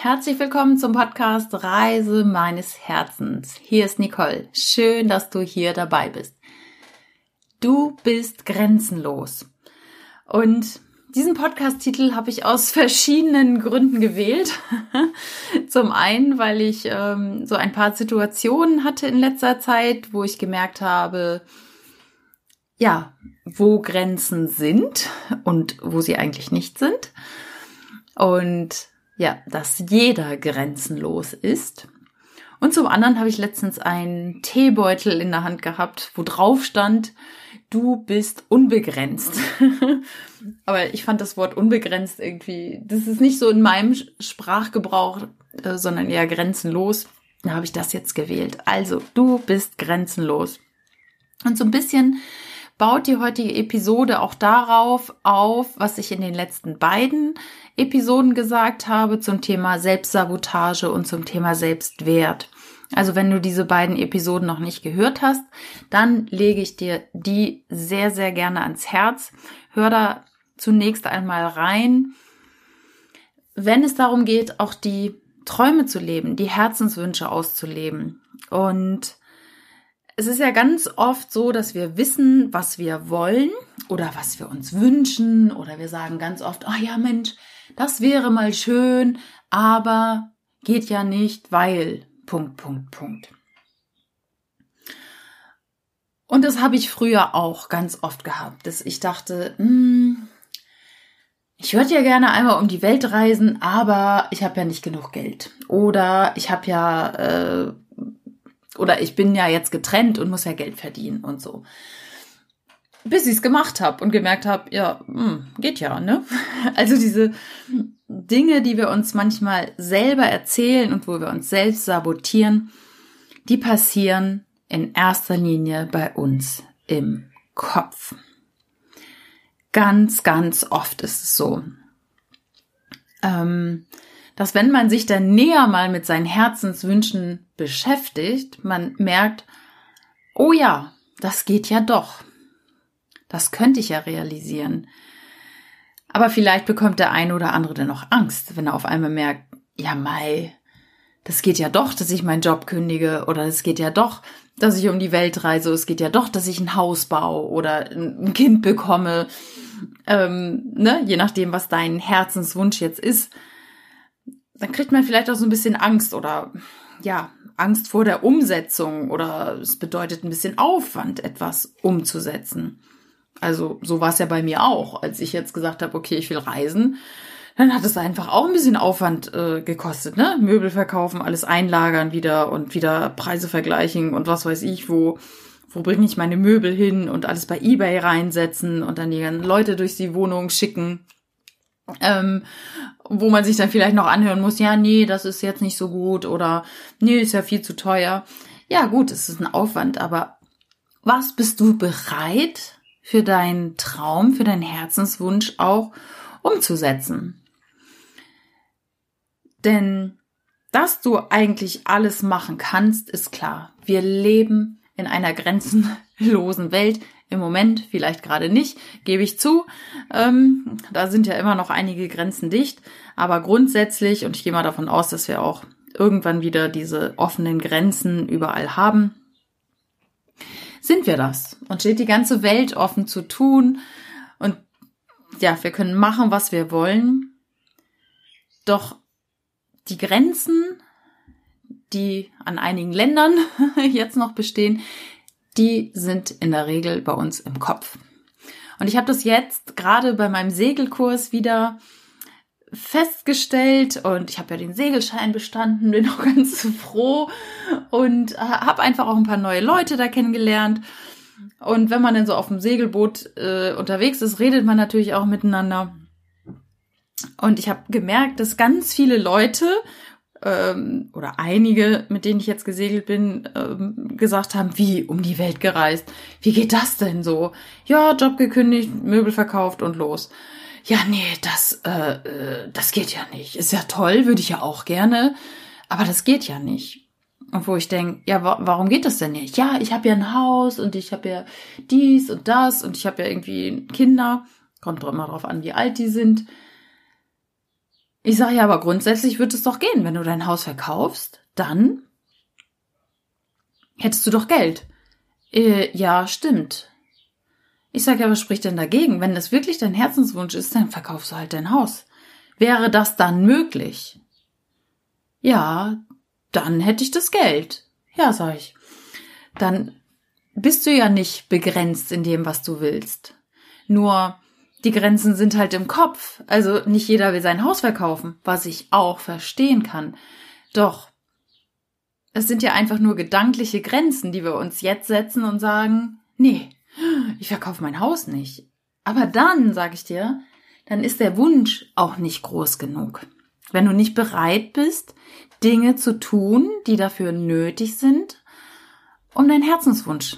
Herzlich willkommen zum Podcast Reise meines Herzens. Hier ist Nicole. Schön, dass du hier dabei bist. Du bist grenzenlos. Und diesen Podcast-Titel habe ich aus verschiedenen Gründen gewählt. Zum einen, weil ich ähm, so ein paar Situationen hatte in letzter Zeit, wo ich gemerkt habe, ja, wo Grenzen sind und wo sie eigentlich nicht sind. Und ja, dass jeder grenzenlos ist. Und zum anderen habe ich letztens einen Teebeutel in der Hand gehabt, wo drauf stand, du bist unbegrenzt. Aber ich fand das Wort unbegrenzt irgendwie, das ist nicht so in meinem Sprachgebrauch, äh, sondern eher grenzenlos. Da habe ich das jetzt gewählt. Also, du bist grenzenlos. Und so ein bisschen baut die heutige Episode auch darauf auf, was ich in den letzten beiden Episoden gesagt habe zum Thema Selbstsabotage und zum Thema Selbstwert. Also wenn du diese beiden Episoden noch nicht gehört hast, dann lege ich dir die sehr, sehr gerne ans Herz. Hör da zunächst einmal rein. Wenn es darum geht, auch die Träume zu leben, die Herzenswünsche auszuleben. Und es ist ja ganz oft so, dass wir wissen, was wir wollen oder was wir uns wünschen oder wir sagen ganz oft, oh ja Mensch, das wäre mal schön, aber geht ja nicht, weil Punkt, Punkt, Punkt. Und das habe ich früher auch ganz oft gehabt, dass ich dachte, hm, ich würde ja gerne einmal um die Welt reisen, aber ich habe ja nicht genug Geld. Oder ich habe ja, äh, oder ich bin ja jetzt getrennt und muss ja Geld verdienen und so bis ich es gemacht habe und gemerkt habe, ja, hm, geht ja, ne? Also diese Dinge, die wir uns manchmal selber erzählen und wo wir uns selbst sabotieren, die passieren in erster Linie bei uns im Kopf. Ganz, ganz oft ist es so, ähm, dass wenn man sich dann näher mal mit seinen Herzenswünschen beschäftigt, man merkt, oh ja, das geht ja doch. Das könnte ich ja realisieren. Aber vielleicht bekommt der eine oder andere dann noch Angst, wenn er auf einmal merkt, ja, Mai, das geht ja doch, dass ich meinen Job kündige oder es geht ja doch, dass ich um die Welt reise, es geht ja doch, dass ich ein Haus baue oder ein Kind bekomme, ähm, ne, je nachdem, was dein Herzenswunsch jetzt ist, dann kriegt man vielleicht auch so ein bisschen Angst oder ja, Angst vor der Umsetzung oder es bedeutet ein bisschen Aufwand, etwas umzusetzen. Also so war es ja bei mir auch, als ich jetzt gesagt habe, okay, ich will reisen. Dann hat es einfach auch ein bisschen Aufwand äh, gekostet, ne? Möbel verkaufen, alles einlagern wieder und wieder Preise vergleichen und was weiß ich, wo, wo bringe ich meine Möbel hin und alles bei Ebay reinsetzen und dann die ganzen Leute durch die Wohnung schicken. Ähm, wo man sich dann vielleicht noch anhören muss, ja, nee, das ist jetzt nicht so gut oder nee, ist ja viel zu teuer. Ja, gut, es ist ein Aufwand, aber was bist du bereit für deinen Traum, für deinen Herzenswunsch auch umzusetzen. Denn dass du eigentlich alles machen kannst, ist klar. Wir leben in einer grenzenlosen Welt. Im Moment vielleicht gerade nicht, gebe ich zu. Ähm, da sind ja immer noch einige Grenzen dicht. Aber grundsätzlich, und ich gehe mal davon aus, dass wir auch irgendwann wieder diese offenen Grenzen überall haben, sind wir das und steht die ganze Welt offen zu tun und ja, wir können machen, was wir wollen. Doch die Grenzen, die an einigen Ländern jetzt noch bestehen, die sind in der Regel bei uns im Kopf. Und ich habe das jetzt gerade bei meinem Segelkurs wieder festgestellt und ich habe ja den Segelschein bestanden, bin auch ganz froh und habe einfach auch ein paar neue Leute da kennengelernt. Und wenn man dann so auf dem Segelboot äh, unterwegs ist, redet man natürlich auch miteinander. Und ich habe gemerkt, dass ganz viele Leute ähm, oder einige, mit denen ich jetzt gesegelt bin, ähm, gesagt haben, wie um die Welt gereist. Wie geht das denn so? Ja, Job gekündigt, Möbel verkauft und los ja, nee, das, äh, äh, das geht ja nicht. Ist ja toll, würde ich ja auch gerne, aber das geht ja nicht. Und wo ich denke, ja, wa warum geht das denn nicht? Ja, ich habe ja ein Haus und ich habe ja dies und das und ich habe ja irgendwie Kinder. Kommt doch immer drauf an, wie alt die sind. Ich sage ja, aber grundsätzlich wird es doch gehen. Wenn du dein Haus verkaufst, dann hättest du doch Geld. Äh, ja, stimmt. Ich sage ja, was spricht denn dagegen? Wenn das wirklich dein Herzenswunsch ist, dann verkaufst du halt dein Haus. Wäre das dann möglich? Ja, dann hätte ich das Geld. Ja, sag ich. Dann bist du ja nicht begrenzt in dem, was du willst. Nur die Grenzen sind halt im Kopf. Also nicht jeder will sein Haus verkaufen, was ich auch verstehen kann. Doch es sind ja einfach nur gedankliche Grenzen, die wir uns jetzt setzen und sagen, nee, ich verkaufe mein Haus nicht. Aber dann, sage ich dir, dann ist der Wunsch auch nicht groß genug. Wenn du nicht bereit bist, Dinge zu tun, die dafür nötig sind, um deinen Herzenswunsch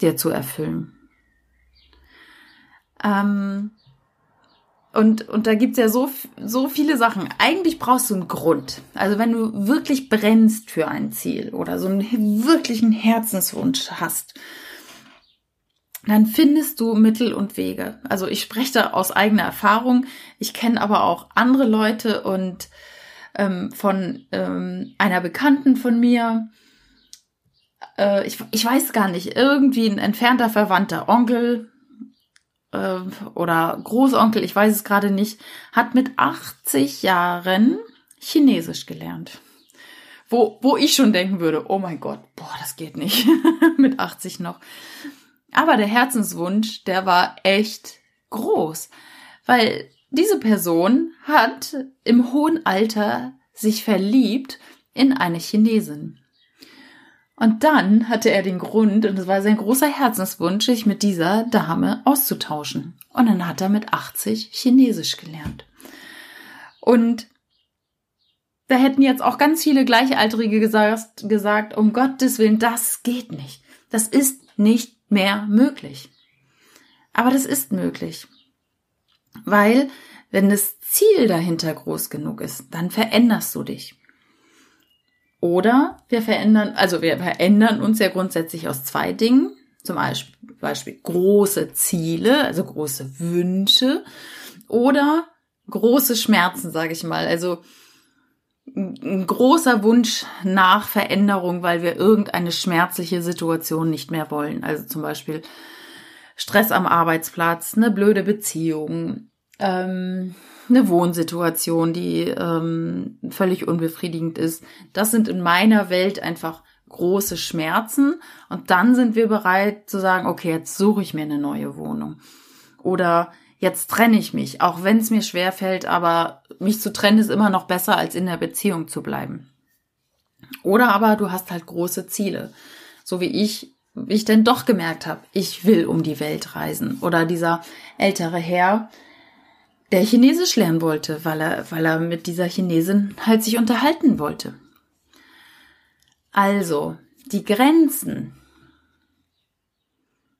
dir zu erfüllen. Ähm, und, und da gibt's ja so, so viele Sachen. Eigentlich brauchst du einen Grund. Also wenn du wirklich brennst für ein Ziel oder so einen wirklichen Herzenswunsch hast, dann findest du Mittel und Wege. Also ich spreche da aus eigener Erfahrung. Ich kenne aber auch andere Leute und ähm, von ähm, einer Bekannten von mir, äh, ich, ich weiß gar nicht, irgendwie ein entfernter Verwandter, Onkel, äh, oder Großonkel, ich weiß es gerade nicht, hat mit 80 Jahren Chinesisch gelernt. Wo, wo ich schon denken würde, oh mein Gott, boah, das geht nicht. mit 80 noch. Aber der Herzenswunsch, der war echt groß, weil diese Person hat im hohen Alter sich verliebt in eine Chinesin. Und dann hatte er den Grund, und es war sein großer Herzenswunsch, sich mit dieser Dame auszutauschen. Und dann hat er mit 80 Chinesisch gelernt. Und da hätten jetzt auch ganz viele Gleichaltrige gesagt, gesagt, um Gottes Willen, das geht nicht. Das ist nicht mehr möglich. Aber das ist möglich. Weil, wenn das Ziel dahinter groß genug ist, dann veränderst du dich. Oder wir verändern, also wir verändern uns ja grundsätzlich aus zwei Dingen. Zum Beispiel große Ziele, also große Wünsche oder große Schmerzen, sage ich mal. Also ein großer Wunsch nach Veränderung, weil wir irgendeine schmerzliche Situation nicht mehr wollen. Also zum Beispiel Stress am Arbeitsplatz, eine blöde Beziehung, ähm, eine Wohnsituation, die ähm, völlig unbefriedigend ist. Das sind in meiner Welt einfach große Schmerzen. Und dann sind wir bereit zu sagen, okay, jetzt suche ich mir eine neue Wohnung. Oder jetzt trenne ich mich, auch wenn es mir schwer fällt, aber mich zu trennen ist immer noch besser, als in der Beziehung zu bleiben. Oder aber du hast halt große Ziele. So wie ich, wie ich denn doch gemerkt habe, ich will um die Welt reisen. Oder dieser ältere Herr, der Chinesisch lernen wollte, weil er, weil er mit dieser Chinesin halt sich unterhalten wollte. Also, die Grenzen,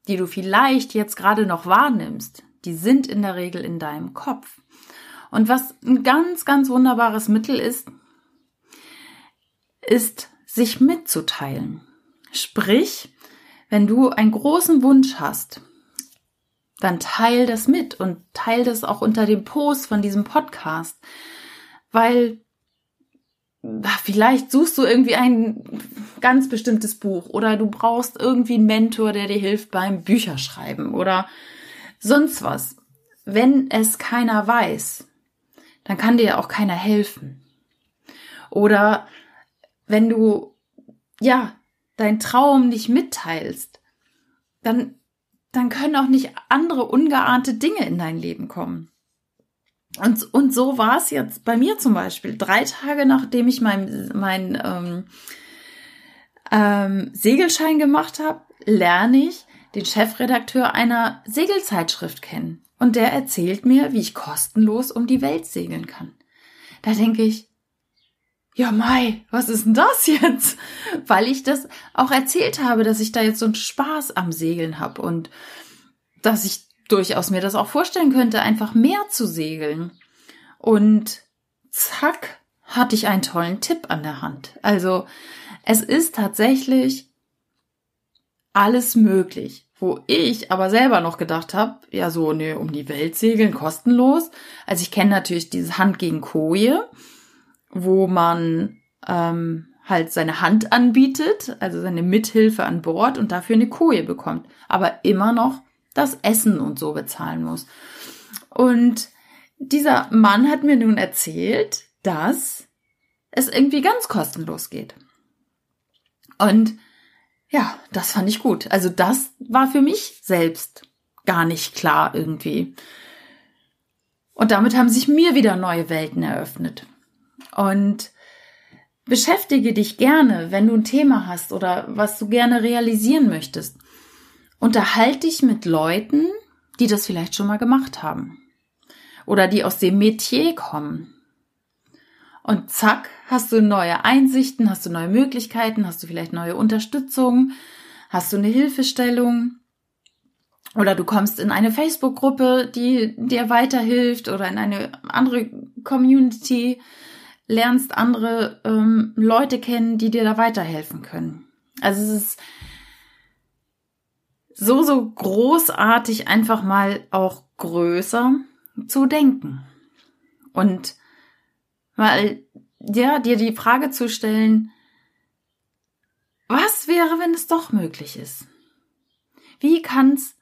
die du vielleicht jetzt gerade noch wahrnimmst, die sind in der Regel in deinem Kopf. Und was ein ganz, ganz wunderbares Mittel ist, ist, sich mitzuteilen. Sprich, wenn du einen großen Wunsch hast, dann teil das mit und teil das auch unter dem Post von diesem Podcast, weil vielleicht suchst du irgendwie ein ganz bestimmtes Buch oder du brauchst irgendwie einen Mentor, der dir hilft beim Bücherschreiben oder sonst was. Wenn es keiner weiß, dann kann dir auch keiner helfen. Oder wenn du, ja, dein Traum nicht mitteilst, dann dann können auch nicht andere ungeahnte Dinge in dein Leben kommen. Und, und so war es jetzt bei mir zum Beispiel. Drei Tage nachdem ich meinen mein, ähm, ähm, Segelschein gemacht habe, lerne ich den Chefredakteur einer Segelzeitschrift kennen. Und der erzählt mir, wie ich kostenlos um die Welt segeln kann. Da denke ich, ja Mai, was ist denn das jetzt? Weil ich das auch erzählt habe, dass ich da jetzt so einen Spaß am Segeln habe und dass ich durchaus mir das auch vorstellen könnte, einfach mehr zu segeln. Und zack, hatte ich einen tollen Tipp an der Hand. Also es ist tatsächlich alles möglich, wo ich aber selber noch gedacht habe, ja so, ne, um die Welt segeln, kostenlos. Also ich kenne natürlich dieses Hand gegen Koje, wo man ähm, halt seine Hand anbietet, also seine Mithilfe an Bord und dafür eine Koje bekommt, aber immer noch das Essen und so bezahlen muss. Und dieser Mann hat mir nun erzählt, dass es irgendwie ganz kostenlos geht. Und ja, das fand ich gut. Also das war für mich selbst gar nicht klar irgendwie. Und damit haben sich mir wieder neue Welten eröffnet. Und beschäftige dich gerne, wenn du ein Thema hast oder was du gerne realisieren möchtest. Unterhalte dich mit Leuten, die das vielleicht schon mal gemacht haben. Oder die aus dem Metier kommen. Und zack, hast du neue Einsichten, hast du neue Möglichkeiten, hast du vielleicht neue Unterstützung, hast du eine Hilfestellung oder du kommst in eine Facebook-Gruppe, die dir weiterhilft oder in eine andere Community, lernst andere ähm, Leute kennen, die dir da weiterhelfen können. Also es ist so, so großartig, einfach mal auch größer zu denken. Und mal, ja, dir die Frage zu stellen, was wäre, wenn es doch möglich ist? Wie kann es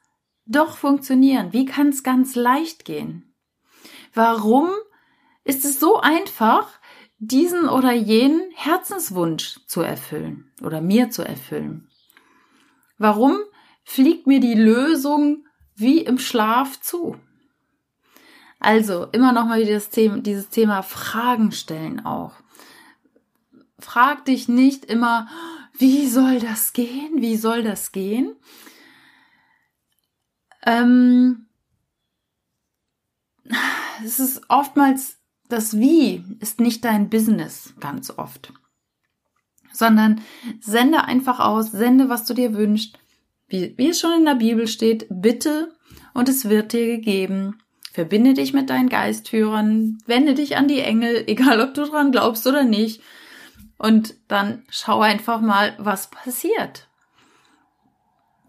doch funktionieren? Wie kann es ganz leicht gehen? Warum ist es so einfach, diesen oder jenen Herzenswunsch zu erfüllen oder mir zu erfüllen? Warum fliegt mir die Lösung wie im Schlaf zu? Also immer noch mal dieses Thema, dieses Thema Fragen stellen auch. Frag dich nicht immer, wie soll das gehen? Wie soll das gehen? Ähm, es ist oftmals das Wie ist nicht dein Business ganz oft, sondern sende einfach aus, sende, was du dir wünschst, wie, wie es schon in der Bibel steht, bitte und es wird dir gegeben. Verbinde dich mit deinen Geistführern, wende dich an die Engel, egal ob du dran glaubst oder nicht. Und dann schau einfach mal, was passiert.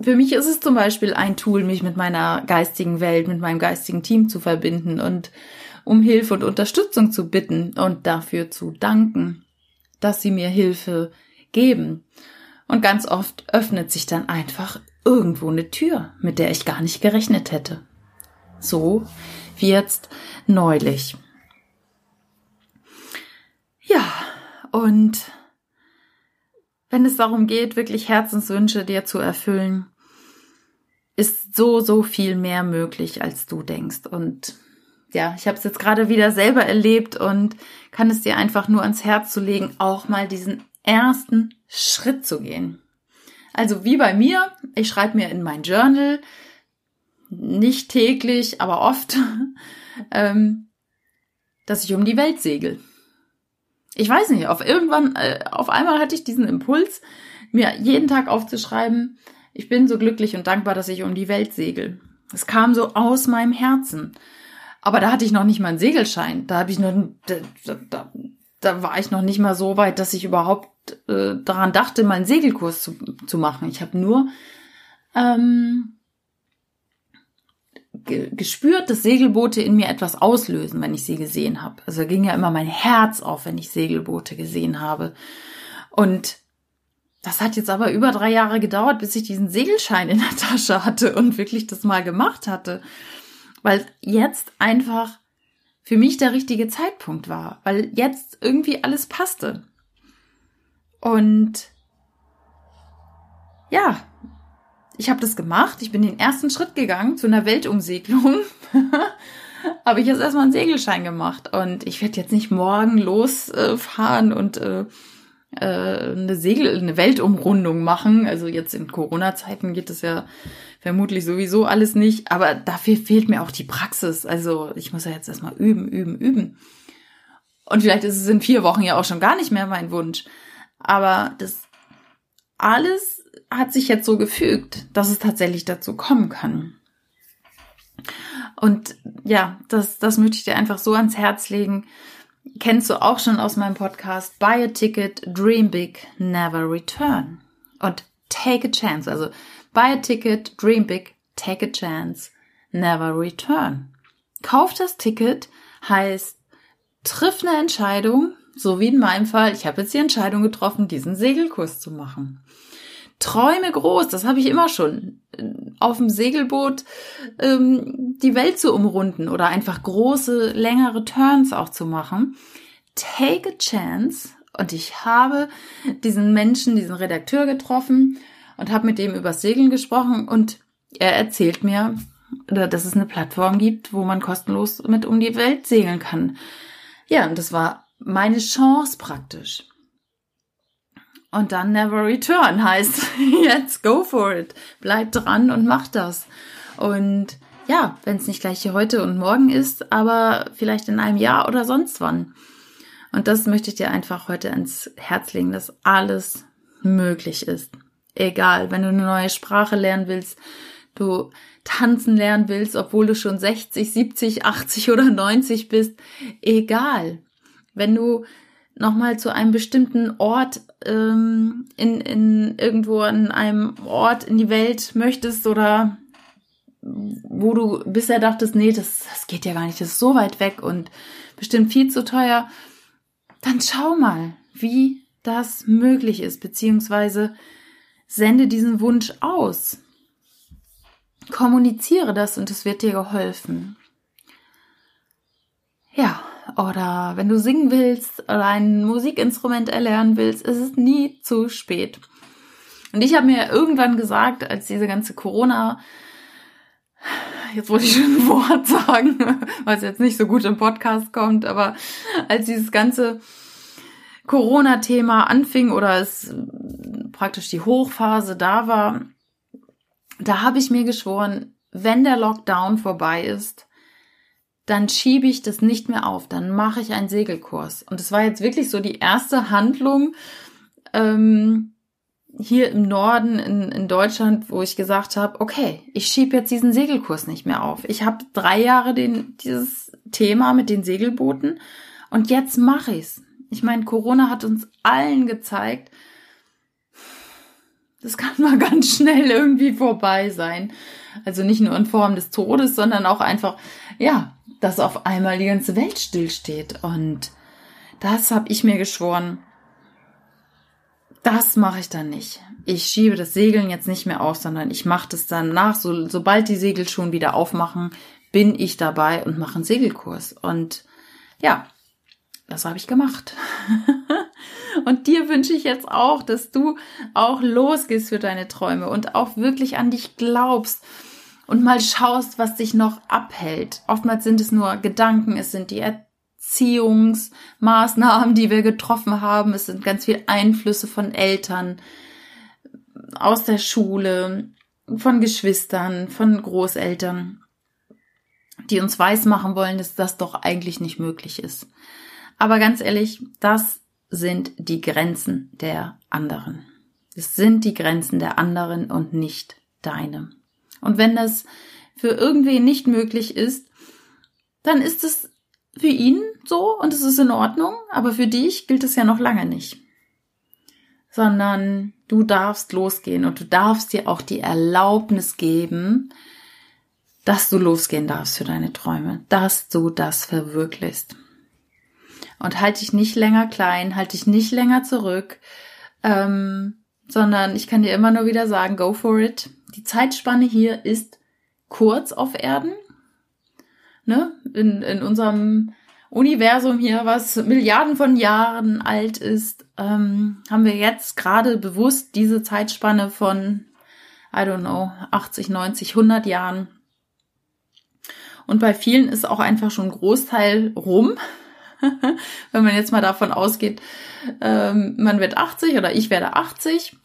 Für mich ist es zum Beispiel ein Tool, mich mit meiner geistigen Welt, mit meinem geistigen Team zu verbinden und um Hilfe und Unterstützung zu bitten und dafür zu danken, dass sie mir Hilfe geben. Und ganz oft öffnet sich dann einfach irgendwo eine Tür, mit der ich gar nicht gerechnet hätte. So wie jetzt neulich. Ja, und wenn es darum geht, wirklich Herzenswünsche dir zu erfüllen, ist so, so viel mehr möglich, als du denkst. Und ja, ich habe es jetzt gerade wieder selber erlebt und kann es dir einfach nur ans Herz zu legen, auch mal diesen ersten Schritt zu gehen. Also wie bei mir, ich schreibe mir in mein Journal, nicht täglich, aber oft, ähm, dass ich um die Welt segel. Ich weiß nicht, auf irgendwann, äh, auf einmal hatte ich diesen Impuls, mir jeden Tag aufzuschreiben, ich bin so glücklich und dankbar, dass ich um die Welt segel. Es kam so aus meinem Herzen. Aber da hatte ich noch nicht mal einen Segelschein. Da habe ich noch, da, da, da war ich noch nicht mal so weit, dass ich überhaupt äh, daran dachte, mal einen Segelkurs zu, zu machen. Ich habe nur ähm, gespürt, dass Segelboote in mir etwas auslösen, wenn ich sie gesehen habe. Also ging ja immer mein Herz auf, wenn ich Segelboote gesehen habe. Und das hat jetzt aber über drei Jahre gedauert, bis ich diesen Segelschein in der Tasche hatte und wirklich das mal gemacht hatte. Weil jetzt einfach für mich der richtige Zeitpunkt war, weil jetzt irgendwie alles passte. Und ja, ich habe das gemacht. Ich bin den ersten Schritt gegangen zu einer Weltumsegelung. habe ich jetzt erstmal einen Segelschein gemacht. Und ich werde jetzt nicht morgen losfahren und äh, äh, eine Segel, eine Weltumrundung machen. Also jetzt in Corona-Zeiten geht es ja vermutlich sowieso alles nicht. Aber dafür fehlt mir auch die Praxis. Also ich muss ja jetzt erstmal üben, üben, üben. Und vielleicht ist es in vier Wochen ja auch schon gar nicht mehr mein Wunsch. Aber das alles hat sich jetzt so gefügt, dass es tatsächlich dazu kommen kann. Und ja, das, das möchte ich dir einfach so ans Herz legen. Kennst du auch schon aus meinem Podcast Buy a Ticket, Dream Big, Never Return. Und take a chance. Also Buy a ticket, dream big, take a chance, never return. Kauf das Ticket heißt, triff eine Entscheidung, so wie in meinem Fall, ich habe jetzt die Entscheidung getroffen, diesen Segelkurs zu machen. Träume groß, das habe ich immer schon. Auf dem Segelboot ähm, die Welt zu umrunden oder einfach große, längere Turns auch zu machen. Take a chance. Und ich habe diesen Menschen, diesen Redakteur getroffen und habe mit dem über Segeln gesprochen und er erzählt mir, dass es eine Plattform gibt, wo man kostenlos mit um die Welt segeln kann. Ja, und das war meine Chance praktisch. Und dann never return heißt, jetzt go for it. Bleib dran und mach das. Und ja, wenn es nicht gleich hier heute und morgen ist, aber vielleicht in einem Jahr oder sonst wann. Und das möchte ich dir einfach heute ans Herz legen, dass alles möglich ist. Egal, wenn du eine neue Sprache lernen willst, du tanzen lernen willst, obwohl du schon 60, 70, 80 oder 90 bist, egal. Wenn du nochmal zu einem bestimmten Ort ähm, in, in irgendwo an einem Ort in die Welt möchtest oder wo du bisher dachtest, nee, das, das geht ja gar nicht, das ist so weit weg und bestimmt viel zu teuer, dann schau mal, wie das möglich ist, beziehungsweise sende diesen Wunsch aus. Kommuniziere das und es wird dir geholfen. Ja, oder wenn du singen willst oder ein Musikinstrument erlernen willst, ist es nie zu spät. Und ich habe mir irgendwann gesagt, als diese ganze Corona, jetzt wollte ich schon ein Wort sagen, was jetzt nicht so gut im Podcast kommt, aber als dieses ganze Corona-Thema anfing oder es praktisch die Hochphase da war, da habe ich mir geschworen, wenn der Lockdown vorbei ist, dann schiebe ich das nicht mehr auf, dann mache ich einen Segelkurs. Und es war jetzt wirklich so die erste Handlung ähm, hier im Norden in, in Deutschland, wo ich gesagt habe, okay, ich schiebe jetzt diesen Segelkurs nicht mehr auf. Ich habe drei Jahre den, dieses Thema mit den Segelbooten und jetzt mache ich's. Ich meine, Corona hat uns allen gezeigt, das kann mal ganz schnell irgendwie vorbei sein. Also nicht nur in Form des Todes, sondern auch einfach, ja, dass auf einmal die ganze Welt stillsteht. Und das habe ich mir geschworen, das mache ich dann nicht. Ich schiebe das Segeln jetzt nicht mehr auf, sondern ich mache das dann nach. So, sobald die Segel schon wieder aufmachen, bin ich dabei und mache einen Segelkurs. Und ja, das habe ich gemacht. und dir wünsche ich jetzt auch, dass du auch losgehst für deine Träume und auch wirklich an dich glaubst und mal schaust, was dich noch abhält. Oftmals sind es nur Gedanken, es sind die Erziehungsmaßnahmen, die wir getroffen haben, es sind ganz viele Einflüsse von Eltern, aus der Schule, von Geschwistern, von Großeltern, die uns weismachen wollen, dass das doch eigentlich nicht möglich ist. Aber ganz ehrlich, das sind die Grenzen der anderen. Es sind die Grenzen der anderen und nicht deine. Und wenn das für irgendwen nicht möglich ist, dann ist es für ihn so und es ist in Ordnung, aber für dich gilt es ja noch lange nicht. Sondern du darfst losgehen und du darfst dir auch die Erlaubnis geben, dass du losgehen darfst für deine Träume, dass du das verwirklichst. Und halt dich nicht länger klein, halt dich nicht länger zurück, ähm, sondern ich kann dir immer nur wieder sagen, go for it. Die Zeitspanne hier ist kurz auf Erden. Ne? In, in unserem Universum hier, was Milliarden von Jahren alt ist, ähm, haben wir jetzt gerade bewusst diese Zeitspanne von, I don't know, 80, 90, 100 Jahren. Und bei vielen ist auch einfach schon ein Großteil rum. Wenn man jetzt mal davon ausgeht, ähm, man wird 80 oder ich werde 80,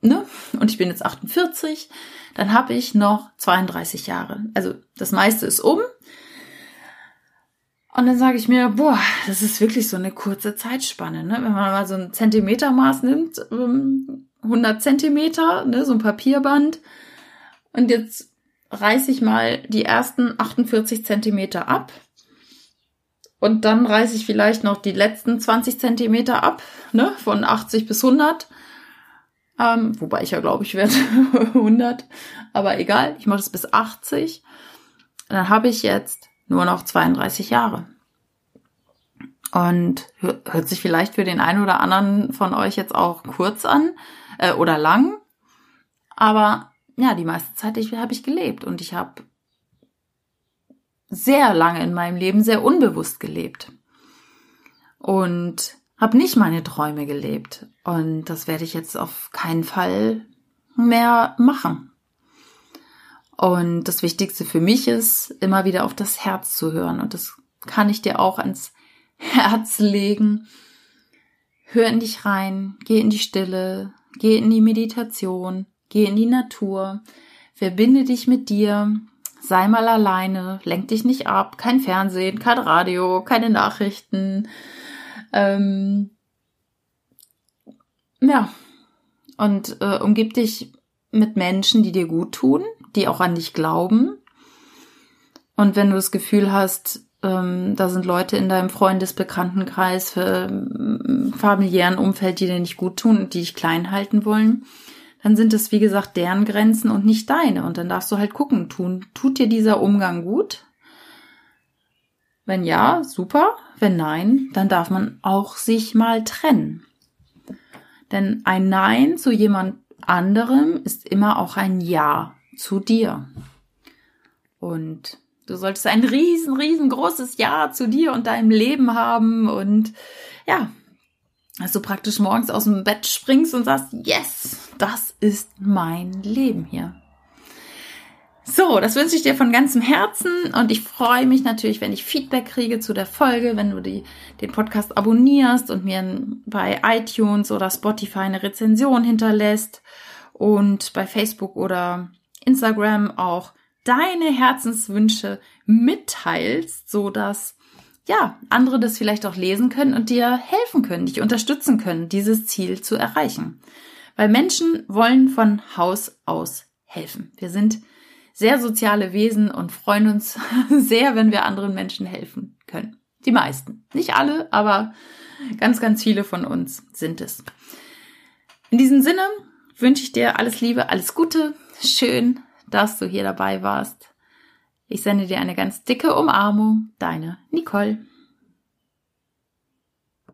ne? Und ich bin jetzt 48, dann habe ich noch 32 Jahre. Also das meiste ist um. Und dann sage ich mir, boah, das ist wirklich so eine kurze Zeitspanne, ne? Wenn man mal so ein Zentimetermaß nimmt, 100 ähm, Zentimeter, ne, so ein Papierband. Und jetzt reiße ich mal die ersten 48 Zentimeter ab und dann reiße ich vielleicht noch die letzten 20 Zentimeter ab, ne, von 80 bis 100. Ähm, wobei ich ja glaube, ich werde 100. Aber egal, ich mache das bis 80. Dann habe ich jetzt nur noch 32 Jahre. Und hört sich vielleicht für den einen oder anderen von euch jetzt auch kurz an äh, oder lang. Aber ja, die meiste Zeit habe ich gelebt und ich habe sehr lange in meinem Leben sehr unbewusst gelebt und habe nicht meine Träume gelebt. Und das werde ich jetzt auf keinen Fall mehr machen. Und das Wichtigste für mich ist, immer wieder auf das Herz zu hören. Und das kann ich dir auch ans Herz legen. Hör in dich rein, geh in die Stille, geh in die Meditation, geh in die Natur, verbinde dich mit dir, sei mal alleine, lenk dich nicht ab, kein Fernsehen, kein Radio, keine Nachrichten. Ähm, ja, und äh, umgib dich mit Menschen, die dir gut tun, die auch an dich glauben. Und wenn du das Gefühl hast, ähm, da sind Leute in deinem Freundesbekanntenkreis, für, ähm, familiären Umfeld, die dir nicht gut tun und die dich klein halten wollen, dann sind es, wie gesagt, deren Grenzen und nicht deine. Und dann darfst du halt gucken, tun, tut dir dieser Umgang gut? Wenn ja, super. Wenn nein, dann darf man auch sich mal trennen. Denn ein Nein zu jemand anderem ist immer auch ein Ja zu dir. Und du solltest ein riesen, riesengroßes Ja zu dir und deinem Leben haben und ja, dass du praktisch morgens aus dem Bett springst und sagst, yes, das ist mein Leben hier. So, das wünsche ich dir von ganzem Herzen und ich freue mich natürlich, wenn ich Feedback kriege zu der Folge, wenn du die, den Podcast abonnierst und mir bei iTunes oder Spotify eine Rezension hinterlässt und bei Facebook oder Instagram auch deine Herzenswünsche mitteilst, so dass ja, andere das vielleicht auch lesen können und dir helfen können, dich unterstützen können, dieses Ziel zu erreichen. Weil Menschen wollen von Haus aus helfen. Wir sind sehr soziale Wesen und freuen uns sehr, wenn wir anderen Menschen helfen können. Die meisten. Nicht alle, aber ganz, ganz viele von uns sind es. In diesem Sinne wünsche ich dir alles Liebe, alles Gute. Schön, dass du hier dabei warst. Ich sende dir eine ganz dicke Umarmung. Deine Nicole.